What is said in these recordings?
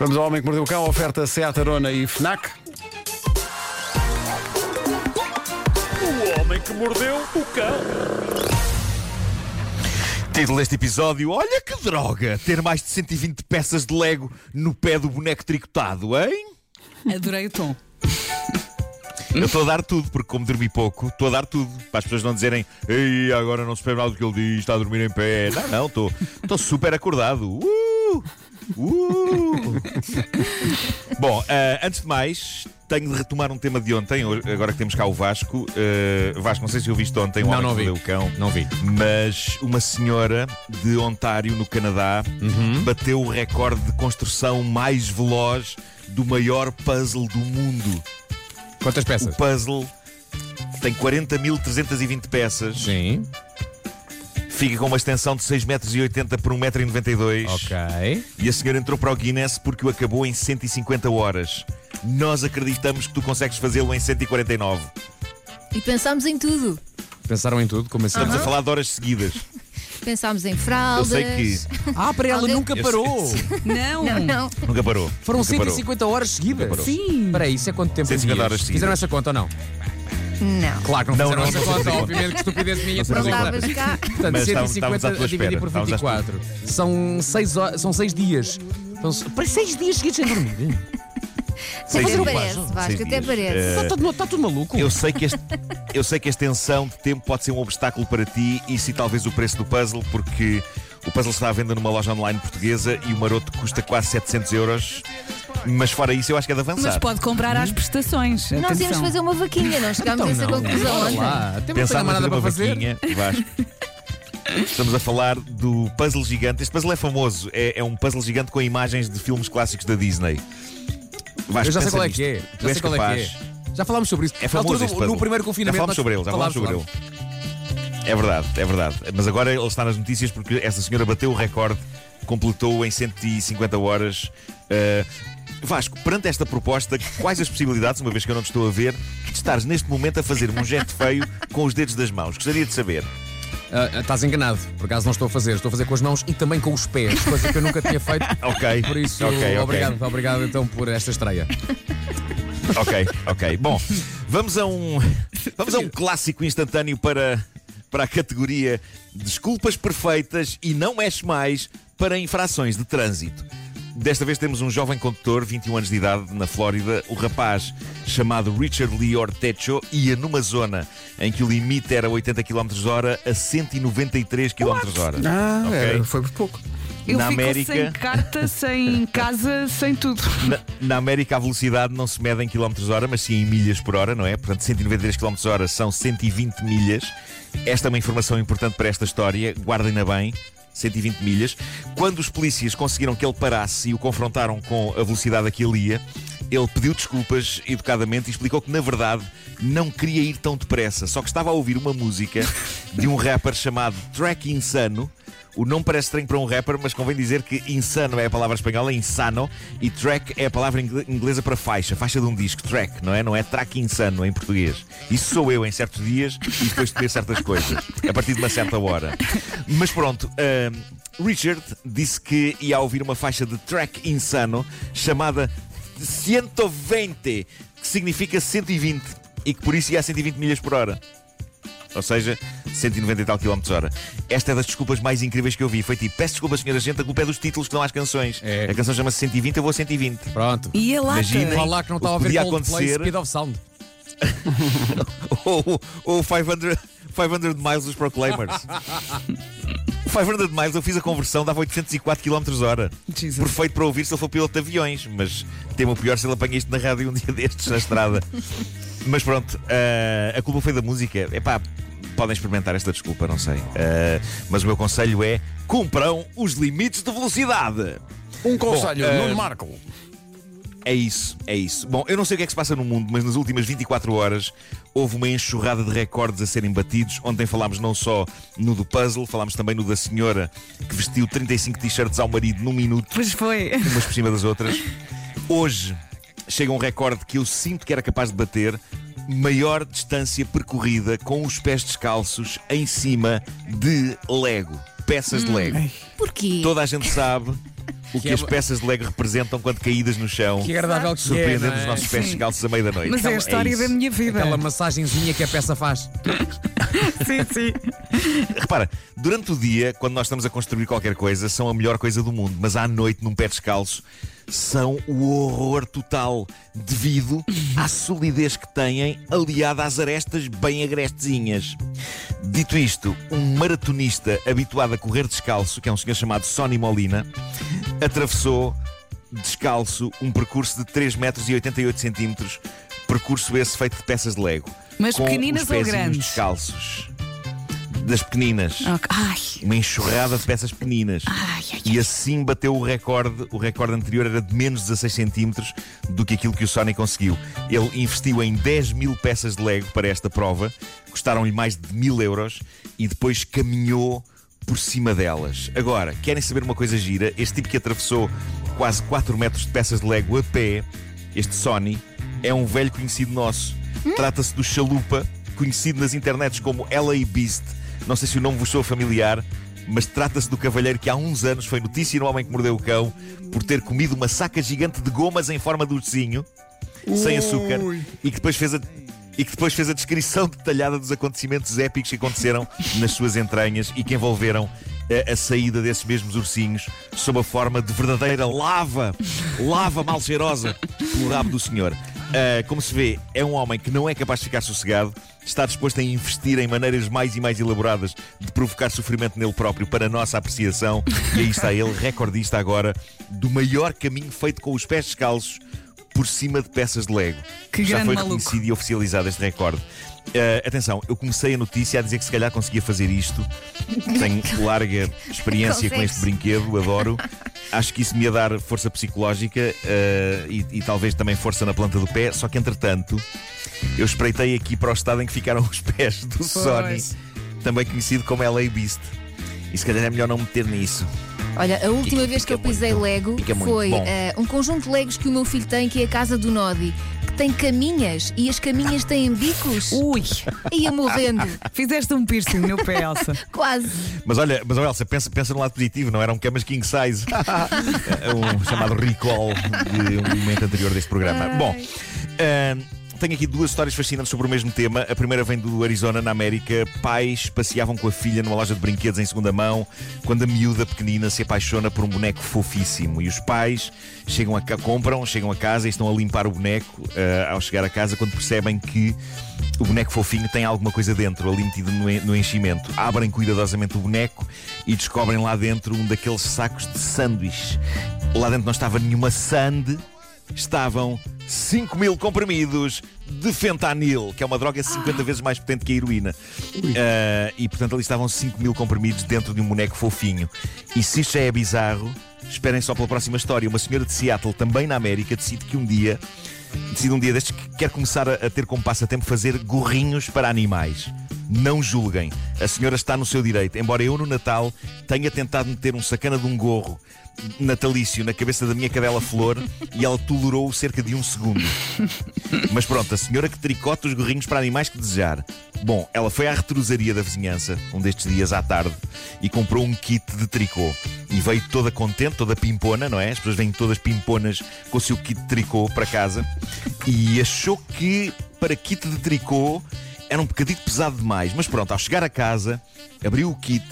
Vamos ao Homem que Mordeu o Cão, oferta Seat Arona e FNAC. O homem que mordeu o cão. Título deste episódio: Olha que droga! Ter mais de 120 peças de Lego no pé do boneco tricotado, hein? Adorei o tom. Eu estou a dar tudo, porque como dormi pouco, estou a dar tudo. Para as pessoas não dizerem, ei, agora não se percebe nada do que ele diz, está a dormir em pé. Não, não, estou, estou super acordado. Uh! Uh! Bom, ah, antes de mais, tenho de retomar um tema de ontem, agora que temos cá o Vasco. Ah, Vasco, não sei se ouviste ontem o Não, Homem não vi. O Cão. Não vi. Mas uma senhora de Ontário, no Canadá, Uhum. bateu o recorde de construção mais veloz do maior puzzle do mundo. Quantas O peças? puzzle tem 40.320 peças, Sim. Fica com uma extensão de 6,80 metros por 1,92m. Ok. E a senhora entrou para o Guinness porque o acabou em 150 horas. Nós acreditamos que tu consegues fazê-lo em 149. E pensámos em tudo. Pensaram em tudo? Como assim? Estamos a falar de horas seguidas. Pensámos em Eu fraldas. sei que Ah, para ela Alguém- nunca Eu parou. Não. Não, não. nunca parou. Foram Nunca parou. 150 horas seguidas. parou. Sim. Espera aí, isso é quanto tempo? em 150 dias? horas seguidas. Fizeram essa conta ou não? Não. Claro que não, Não, fizeram não, essa não conta. Obviamente que estupidez minha de Não. Estavas cá. Portanto, Mas estávamos- estávamos 150 à tua a dividir espera. por Estávamos à 24. São 6 horas, são seis dias. Então, para 6 dias seguidos sem dormir. Até parece, Vasco, até parece. Eh, Está tudo, está tudo maluco. Eu sei, que este, eu sei que a extensão de tempo pode ser um obstáculo para ti e se talvez o preço do puzzle, porque o puzzle está à venda numa loja online portuguesa e o maroto custa quase 700 euros. Mas fora isso, eu acho que é de avançar. Mas pode comprar às prestações. Nós íamos Atenção. fazer uma vaquinha, não chegámos a essa Então conclusão ontem. Pensámos mais em nada uma fazer. vaquinha, Vasco. Estamos a falar do puzzle gigante. Este puzzle é famoso. É, é um puzzle gigante com imagens de filmes clássicos da Disney. Vasco, Eu já sei pensa qual é que é. Tu Já és sei qual é capaz. que é. Já falámos sobre isso. É Na famoso altura este do- puzzle. No primeiro Já confinamento. falámos nós sobre ele, já falámos sobre ele. É verdade, é verdade. Mas agora ele está nas notícias porque essa senhora bateu o recorde, completou em 150 horas. Uh, Vasco, perante esta proposta, quais as possibilidades, uma vez que eu não te estou a ver, de estares neste momento a fazer um gesto feio com os dedos das mãos? Gostaria de saber. Ah, estás enganado, por acaso não estou a fazer. Estou a fazer com as mãos e também com os pés, coisa que eu nunca tinha feito. Ok. Por isso, ok, ok. obrigado, obrigado então por esta estreia. Ok, ok. Bom, vamos a um, vamos a um clássico instantâneo para, para a categoria Desculpas Perfeitas e Não Mexe Mais para infrações de trânsito. Desta vez temos um jovem condutor, 21 anos de idade, na Flórida. O rapaz, chamado Richard Lee Ortecho, ia numa zona em que o limite era 80 km hora a 193 km hora. Ah, Ok. é, foi por pouco. Ele Na América- sem carta, sem casa, sem tudo. Na, na América a velocidade não se mede em km hora, mas sim em milhas por hora, não é? Portanto, 193 km hora são 120 milhas. Esta é uma informação importante para esta história, guardem-na bem. 120 milhas. Quando os polícias conseguiram que ele parasse e o confrontaram com a velocidade a que ele ia, ele pediu desculpas educadamente e explicou que, na verdade, não queria ir tão depressa, só que estava a ouvir uma música de um rapper chamado Track Insano. O nome parece estranho para um rapper, mas convém dizer que insano é a palavra espanhola, insano, e track é a palavra ingle- inglesa para faixa, faixa de um disco, track, não é? Não é track insano em português. Isso sou eu em certos dias e depois de ter certas coisas, a partir de uma certa hora. Mas pronto, Richard disse que ia ouvir uma faixa de track insano chamada 120, que significa 120, e que por isso ia a 120 milhas por hora. Ou seja, 190 e tal km hora. Esta é das desculpas mais incríveis que eu vi. Foi tipo, peço desculpa, senhora gente, a culpa é dos títulos que dão às canções. É. A canção chama-se 120, eu vou a 120. Pronto. E a lata? Imaginem. Lá que não O estava a que ver Coldplay acontecer- Speed of Sound. ou, ou 500, 500 miles dos Proclaimers. 500 miles, eu fiz a conversão, dava 804 km hora. Jesus. Perfeito para ouvir se ele for piloto de aviões, mas temo o pior se ele apanha isto na rádio um dia destes, na estrada. mas pronto, ah, a culpa foi da música. Epá, podem experimentar esta desculpa, não sei. Ah, mas o meu conselho é: cumpram os limites de velocidade. Um conselho, eh, Nuno Marco. É isso, é isso. Bom, eu não sei o que é que se passa no mundo, mas nas últimas 24 horas houve uma enxurrada de recordes a serem batidos. Ontem falámos não só no do puzzle, falámos também no da senhora que vestiu 35 t-shirts ao marido num minuto, Pois foi. umas por cima das outras. Hoje chega um recorde que eu sinto que era capaz de bater. Maior distância percorrida com os pés descalços em cima de Lego. Peças de Lego. Porquê? Toda a gente sabe, o que, é as peças de Lego representam quando caídas no chão. Que agradável que é, Surpreendendo não os é? nossos pés descalços à meia da noite. Mas é a história isso. da minha vida. Aquela massagenzinha que a peça faz. Sim, sim. Repara, durante o dia, quando nós estamos a construir qualquer coisa, são a melhor coisa do mundo, mas à noite, num pé descalço, são o horror total, devido à solidez que têm, aliada às arestas bem agrestezinhas. Dito isto, um maratonista habituado a correr descalço, que é um senhor chamado Sonny Molina, atravessou descalço um percurso de 3 metros e 88 centímetros, percurso esse feito de peças de Lego. Mas com pequeninas os ou grandes? descalços. Das pequeninas. Ok. Ai, Uma enxurrada de peças pequeninas. ai, ai. E assim bateu o recorde. O recorde anterior era de menos 16 centímetros do que aquilo que o Sony conseguiu. Ele investiu em 10 mil peças de Lego para esta prova, custaram-lhe mais de mil euros e depois caminhou por cima delas. Agora, querem saber uma coisa gira? Este tipo que atravessou quase 4 metros de peças de Lego a pé, este Sony, é um velho conhecido nosso. Trata-se do Chalupa, conhecido nas internets como LA Beast. Não sei se o nome vos sou familiar, mas trata-se do cavalheiro que há uns anos foi notícia no Homem que Mordeu o Cão por ter comido uma saca gigante de gomas em forma de ursinho, sem açúcar, e que depois fez a. E que depois fez a descrição detalhada dos acontecimentos épicos que aconteceram nas suas entranhas e que envolveram a, a saída desses mesmos ursinhos sob a forma de verdadeira lava, lava mal cheirosa pelo rabo do senhor. Ah, como se vê, é um homem que não é capaz de ficar sossegado, está disposto a investir em maneiras mais e mais elaboradas de provocar sofrimento nele próprio para a nossa apreciação. E aí está ele, recordista agora do maior caminho feito com os pés descalços por cima de peças de Lego. Que Já foi maluco. reconhecido e oficializado este recorde. Ah, atenção, eu comecei a notícia a dizer que se calhar conseguia fazer isto. Tenho larga experiência com este brinquedo, adoro. Acho que isso me ia dar força psicológica ah, e, e talvez também força na planta do pé. Só que entretanto, eu espreitei aqui para o estado em que ficaram os pés do Sony, também conhecido como LA Beast. E se calhar é melhor não meter nisso. Olha, a última vez que eu pisei muito- Lego foi eh, um conjunto de Legos que o meu filho tem, que é a casa do Nodi, que tem caminhas e as caminhas têm bicos. Ui, Ia morrendo, fizeste um piercing no pé, Elsa. quase. Mas olha, mas oh Elsa, pensa, pensa no lado positivo, não eram camas king size. É um chamado recall de um momento anterior deste programa. Bom, ahm, tenho aqui duas histórias fascinantes sobre o mesmo tema. A primeira vem do Arizona, na América. Pais passeavam com a filha numa loja de brinquedos em segunda mão quando a miúda pequenina se apaixona por um boneco fofíssimo. E os pais chegam a, compram, chegam a casa e estão a limpar o boneco ah, ao chegar a casa quando percebem que o boneco fofinho tem alguma coisa dentro, ali metido no, en- no enchimento. Abrem cuidadosamente o boneco e descobrem lá dentro um daqueles sacos de sanduíche. Lá dentro não estava nenhuma sande, estavam 5 mil comprimidos de fentanil, que é uma droga 50 vezes mais potente que a heroína. Ah, e portanto ali estavam 5 mil comprimidos dentro de um boneco fofinho. E se isto já é bizarro, esperem só pela próxima história. Uma senhora de Seattle, também na América, decide que um dia decide um dia destes que quer começar a, a ter como passatempo fazer gorrinhos para animais. Não julguem. A senhora está no seu direito. Embora eu no Natal tenha tentado meter um sacana de um gorro natalício na cabeça da minha cadela Flor e ela tolerou cerca de um segundo. Mas pronto, a senhora que tricota os gorrinhos para animais que desejar. Bom, ela foi à retrosaria da vizinhança, um destes dias à tarde, e comprou um kit de tricô. E veio toda contente, toda pimpona, não é? As pessoas vêm todas pimponas com o seu kit de tricô para casa. E achou que para kit de tricô era um bocadinho pesado demais. Mas pronto, ao chegar a casa, abriu o kit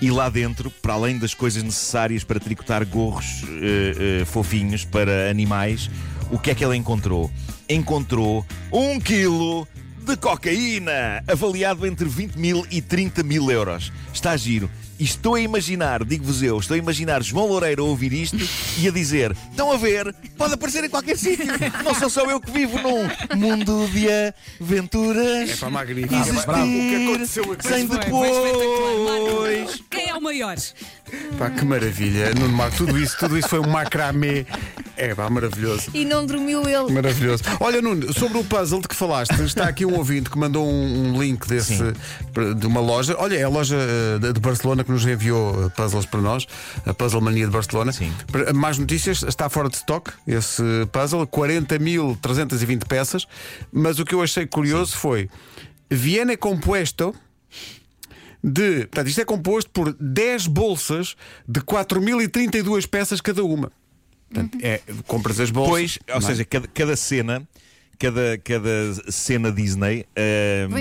e lá dentro, para além das coisas necessárias para tricotar gorros eh, eh, fofinhos para animais, o que é que ela encontrou? Encontrou um quilo de cocaína, avaliado entre 20 mil e 30 mil euros. Está giro. E estou a imaginar, digo-vos eu, estou a imaginar João Loureiro a ouvir isto e a dizer: Estão a ver? Pode aparecer em qualquer sítio. Não sou só eu que vivo num mundo de aventuras. É para magnífico. Existir Bravo. O que aconteceu aqui? sem depois. É o maior? Pá, que maravilha. Nuno Marco, tudo isso, tudo isso foi um macramê. É pá, maravilhoso. E não dormiu ele. Maravilhoso. Olha, Nuno, sobre o puzzle de que falaste, está aqui um ouvinte que mandou um, um link desse de uma loja. Olha, é a loja eh, de Barcelona que nos enviou eh, puzzles para nós, a Puzzle Mania de Barcelona. Sim. Para- Mais notícias, está fora de stock esse puzzle, 40.320 peças. Mas o que eu achei curioso foi: viene compuesto de. Portanto, isto é composto por 10 bolsas de 4.032 peças cada uma. Portanto, é, compras as bolsas. Pois, ou não é? seja, cada, cada cena. Cada, cada cena Disney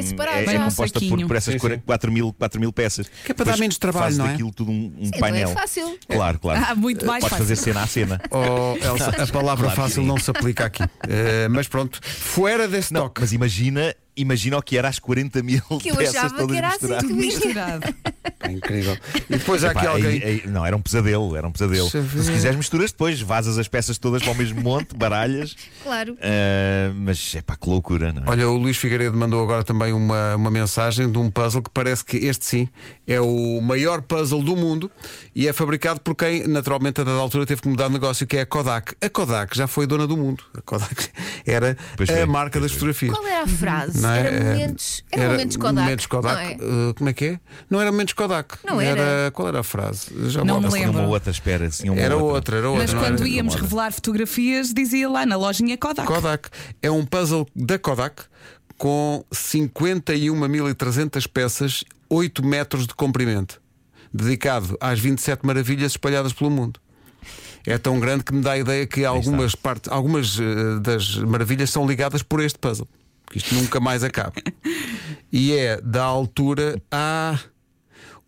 separado é, é composta por, por essas Sim, sim. 4 mil, 4 mil peças. Que é para dar Depois menos trabalho, não é? daquilo tudo um, um Sim, não painel. é fácil. Claro, claro. Ah, muito mais Podes fácil. fazer cena a cena. Oh, Elsa, a palavra Claro fácil não se aplica aqui. Eh, mas pronto, fora desse Não, toque. mas imagina, imagina o que era as 40 mil Que eu peças achava todas que era assim misturadas. misturado. É incrível. E depois há aqui alguém. aí- aí- não, era um pesadelo, era um pesadelo. Se quiseres misturas depois, vazas as peças todas para o mesmo monte, baralhas. Claro. Ah, mas é pá, que loucura, não é? Olha, o Luís Figueiredo mandou agora também uma, uma mensagem de um puzzle que parece que este sim é o maior puzzle do mundo e é fabricado por quem, naturalmente, a dada altura teve que mudar de negócio, que é a Kodak. A Kodak já foi dona do mundo. A Kodak era Pois a foi, marca das foi. fotografias. Qual era a frase? Não é? Era Eh, momentos. Era, momentos Kodak. Momentos Kodak. Não é? Eh, como é que é? Não era momentos Kodak. Não era. Qual era a frase? Já Não volto. me Tinha uma lembro. outra, espera. Tinha uma Era outra, era outra. Mas quando era? íamos revelar fotografias, dizia lá na lojinha Kodak. Kodak é um puzzle da Kodak com 51.300 peças, 8 metros de comprimento, dedicado às 27 maravilhas espalhadas pelo mundo. É tão grande que me dá a ideia que algumas, partes, algumas eh, das maravilhas são ligadas por este puzzle. Que isto nunca mais acaba. E é da altura a.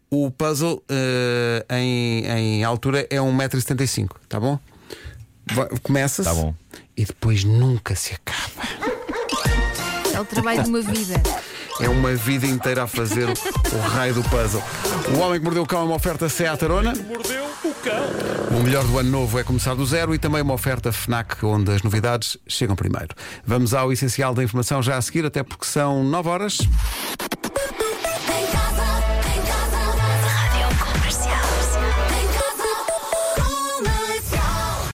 O puzzle eh, em, em altura é 1,75m, tá bom? Começa-se Tá bom. e depois nunca se acaba. É o trabalho de uma vida. É uma vida inteira a fazer o raio do puzzle. O Homem que Mordeu o Cão é uma oferta Seat Arona. Mordeu o cão. O melhor do ano novo é começar do zero e também uma oferta FNAC, onde as novidades chegam primeiro. Vamos ao essencial da informação já a seguir, até porque são 9 horas.